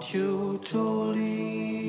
want you to leave.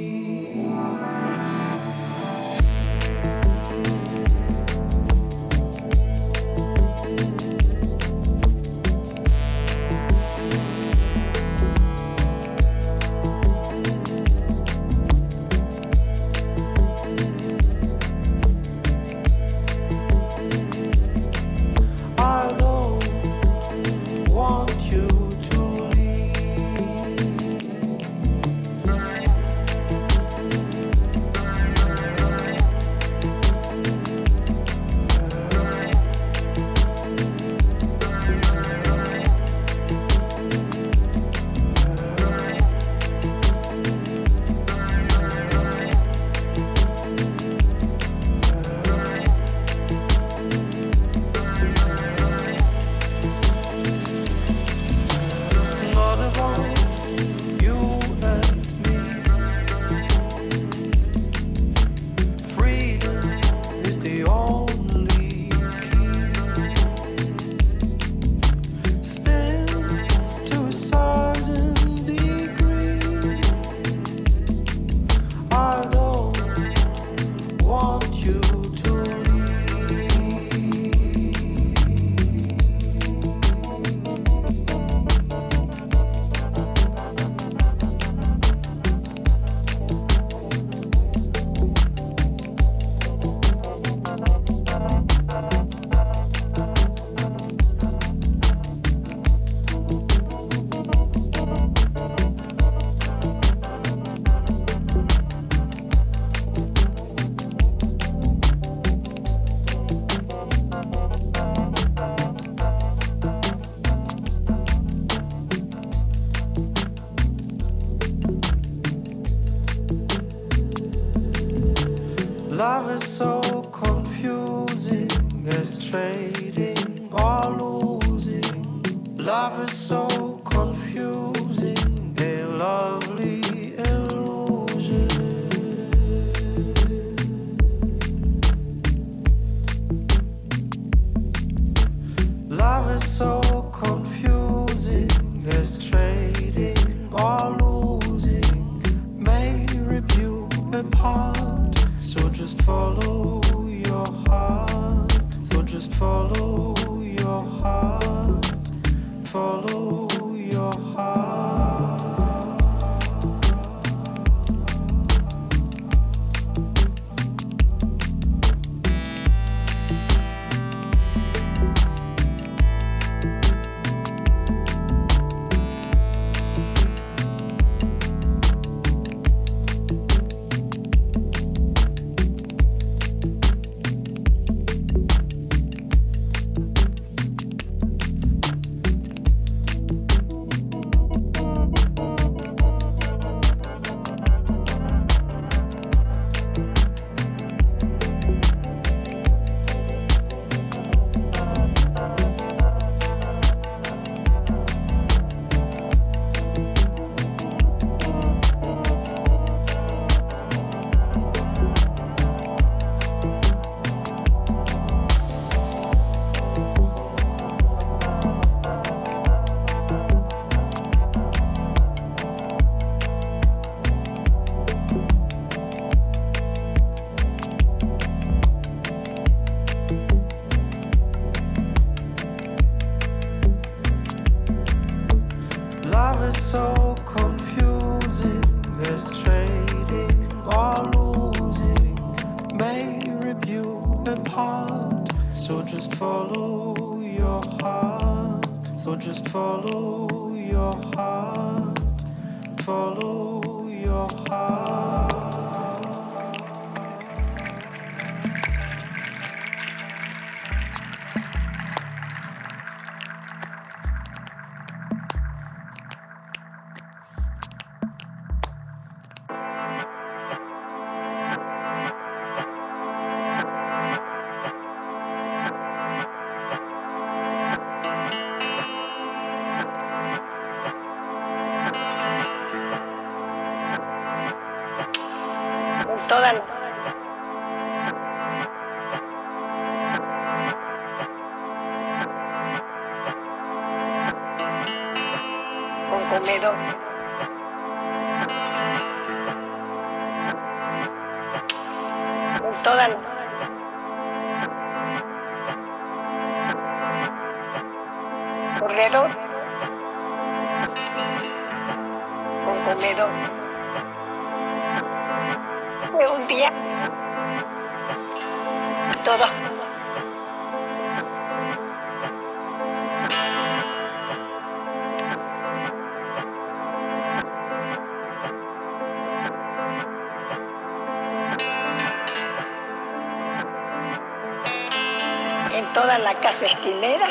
La casa esquinera.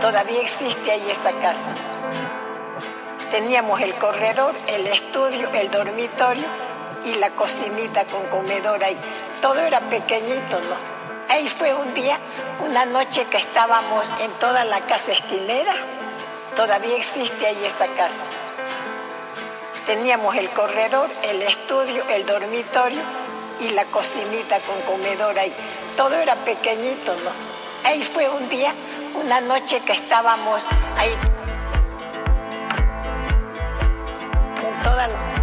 Todavía existe ahí esta casa. Teníamos el corredor, el estudio, el dormitorio y la cocinita con comedor ahí. Todo era pequeñito, ¿no? Ahí fue un día, una noche que estábamos en toda la casa esquinera. Todavía existe ahí esta casa. Teníamos el corredor, el estudio, el dormitorio y la cocinita con comedor ahí. Todo era pequeñito. Ahí fue un día, una noche que estábamos ahí. Toda la...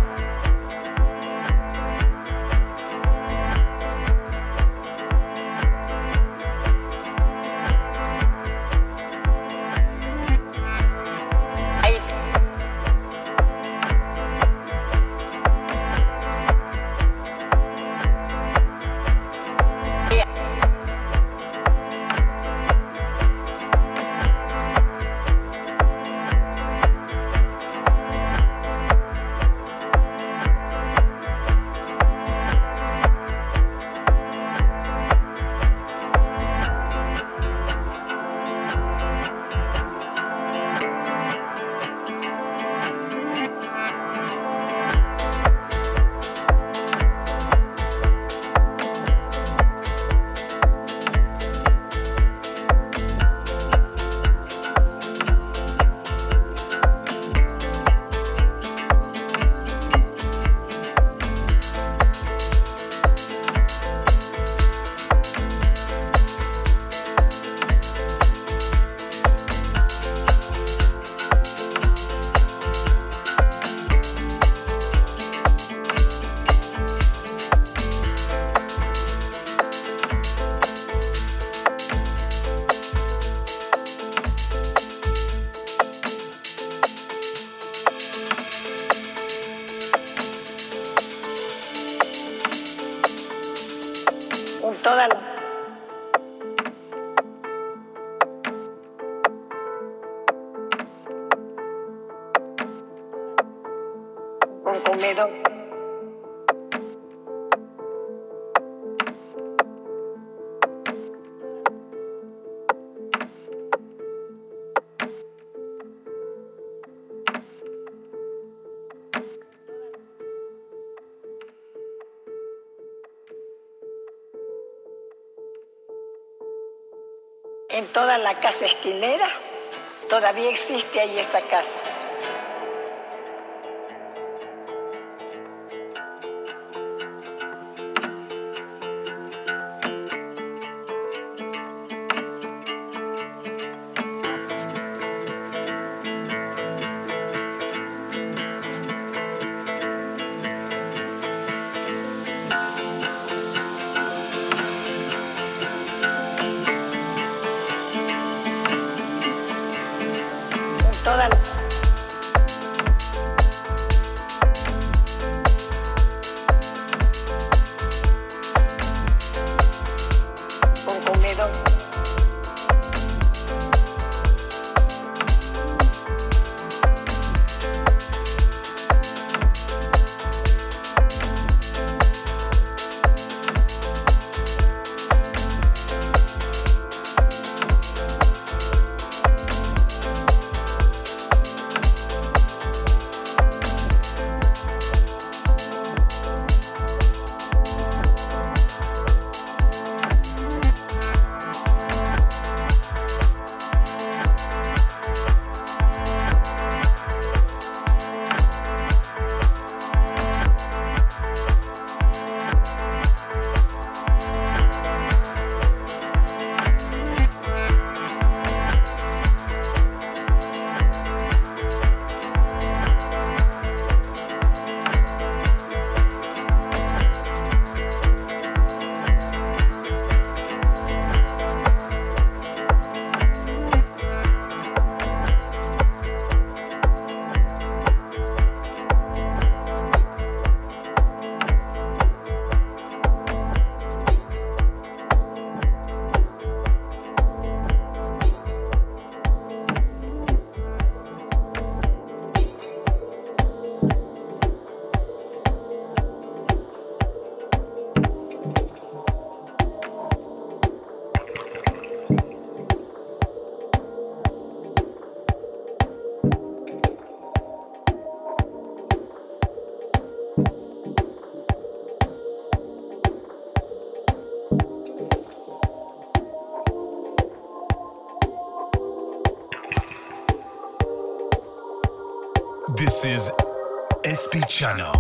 toda la casa esquinera todavía existe ahí esta casa. This is SP Channel.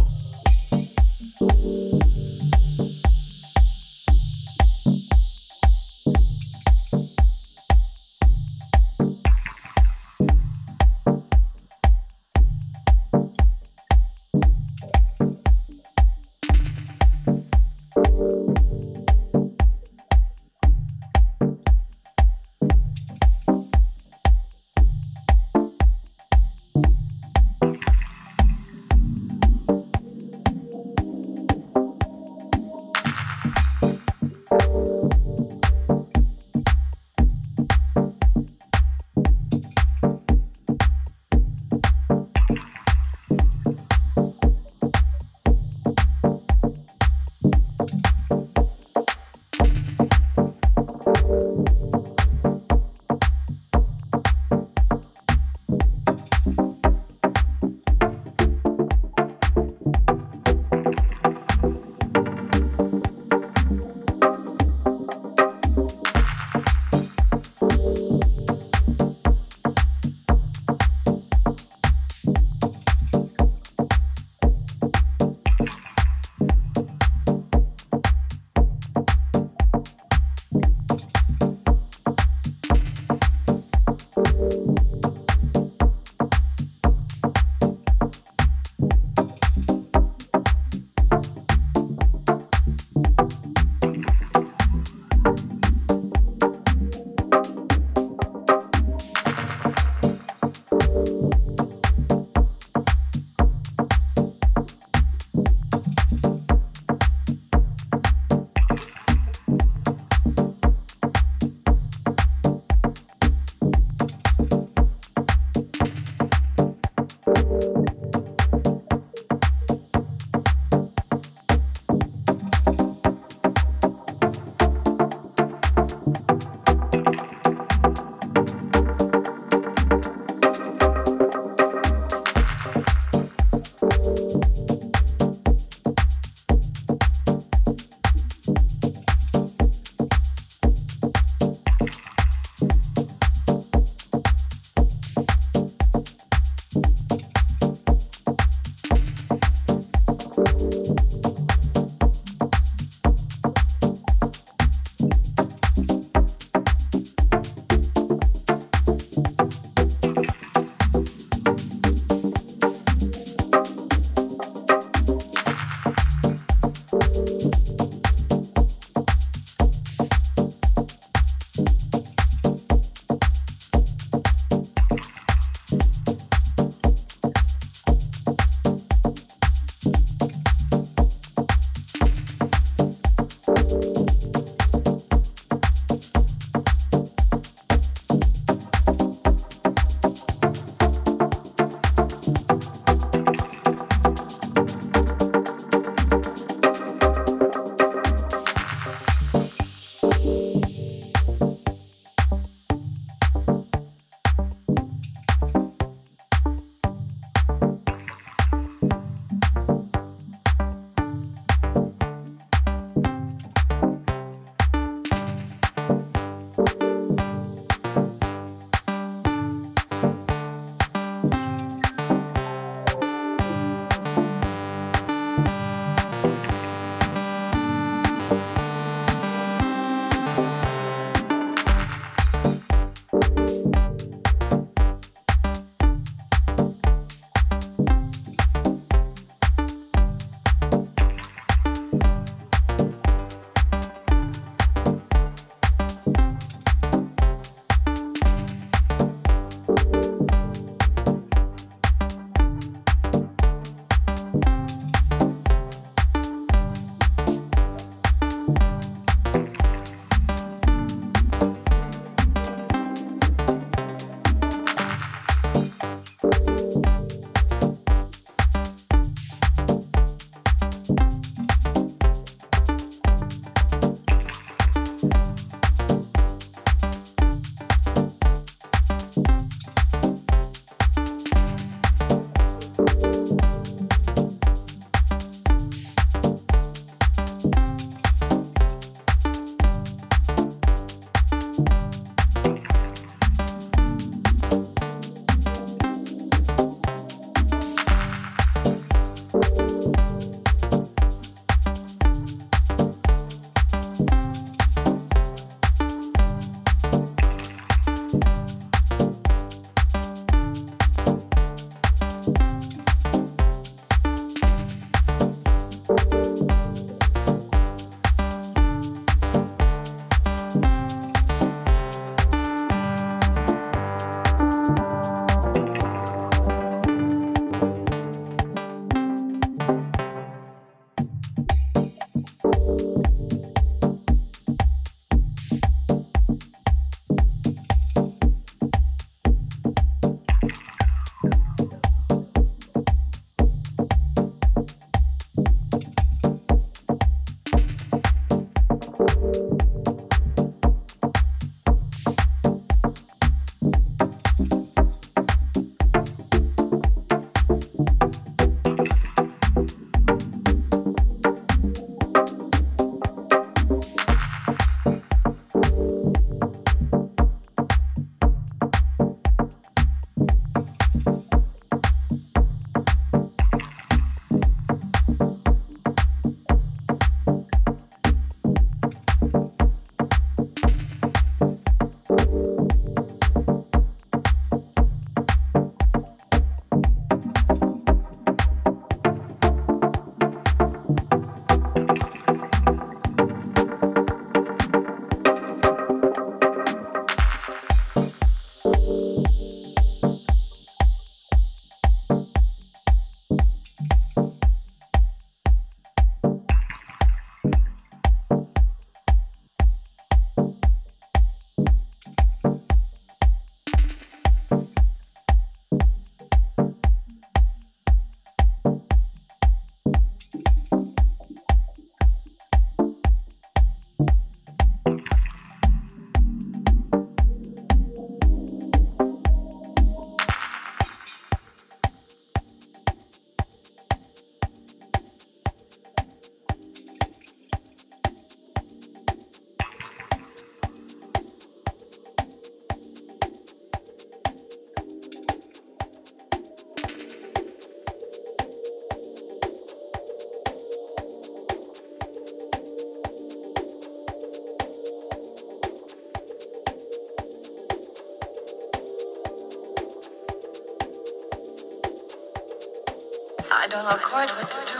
I don't accord with the truth.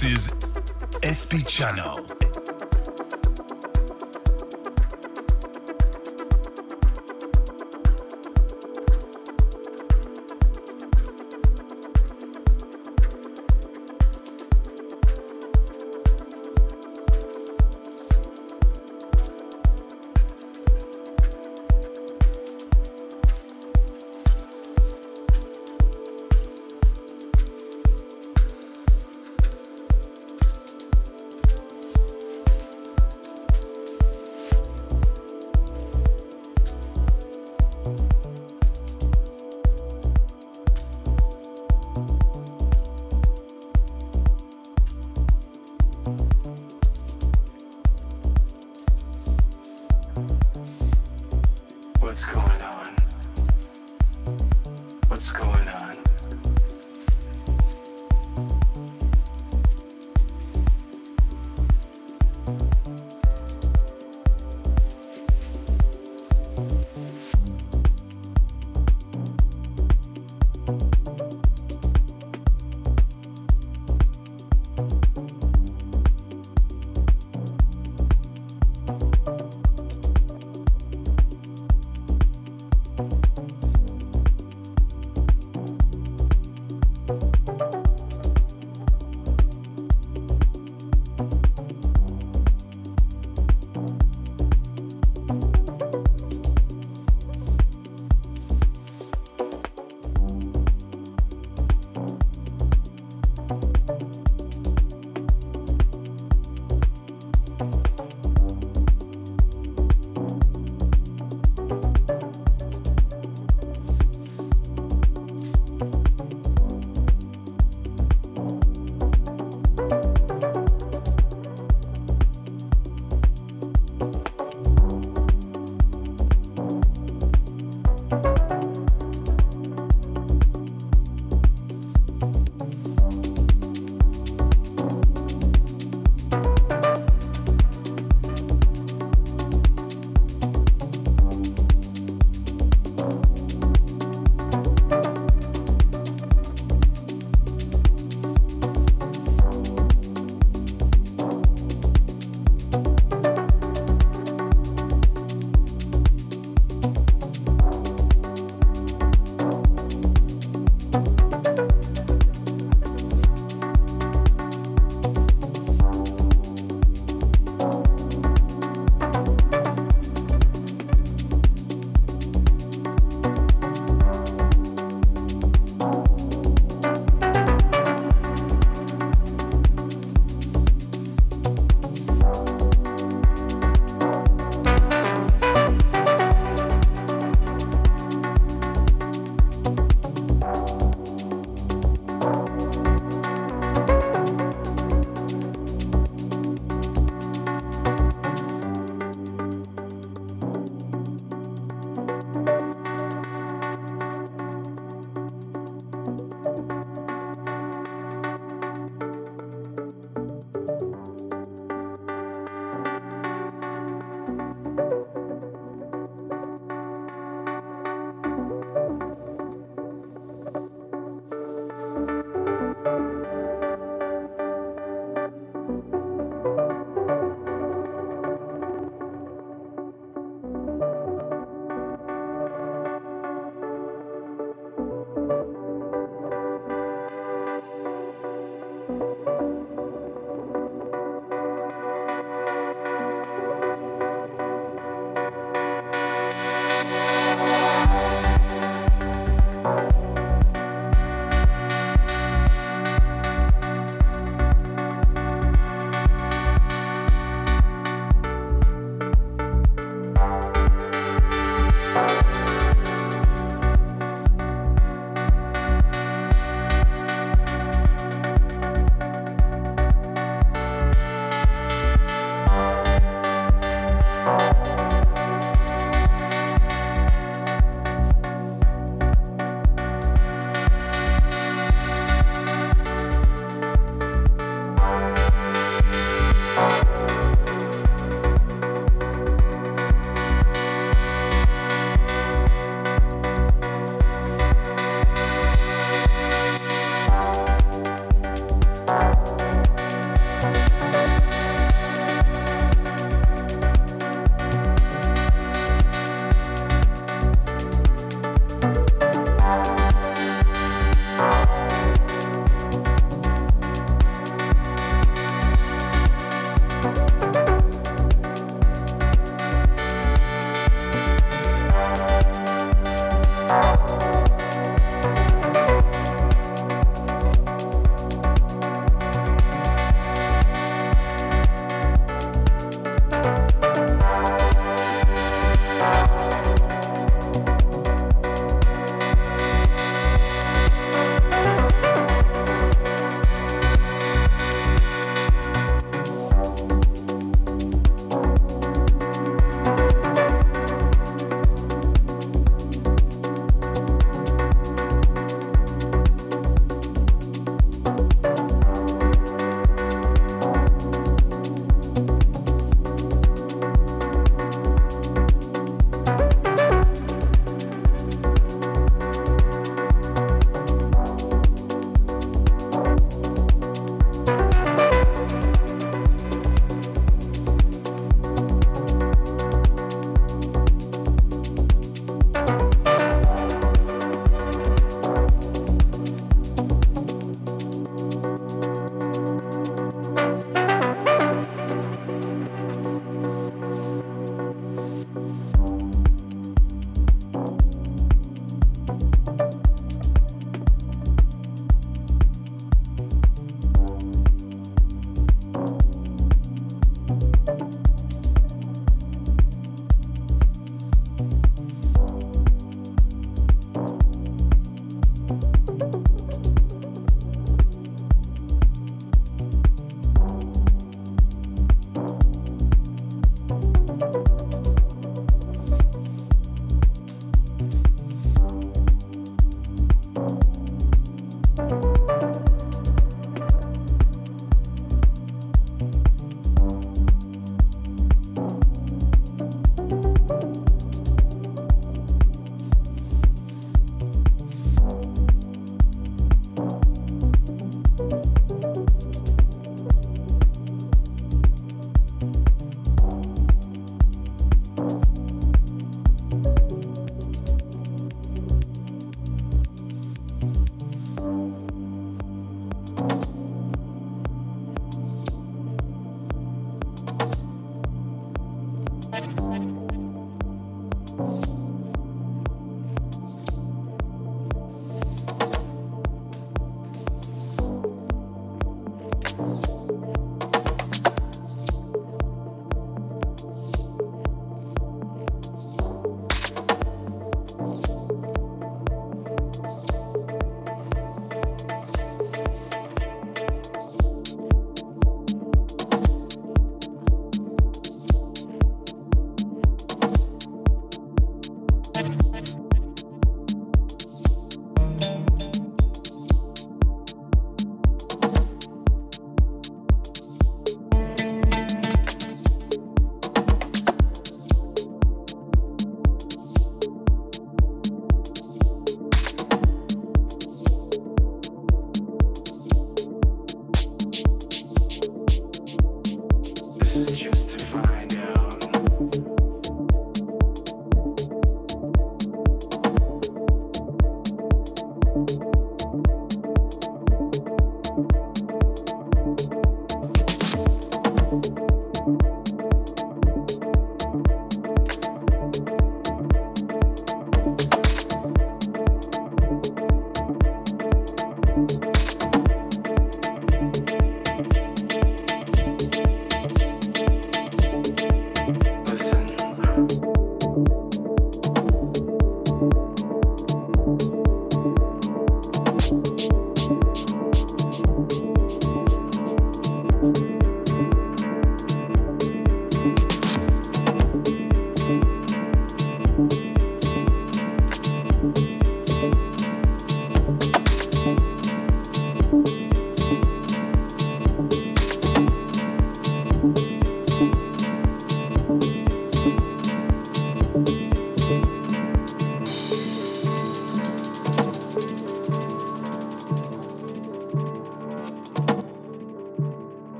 This is SP Channel. What's going on? What's going on?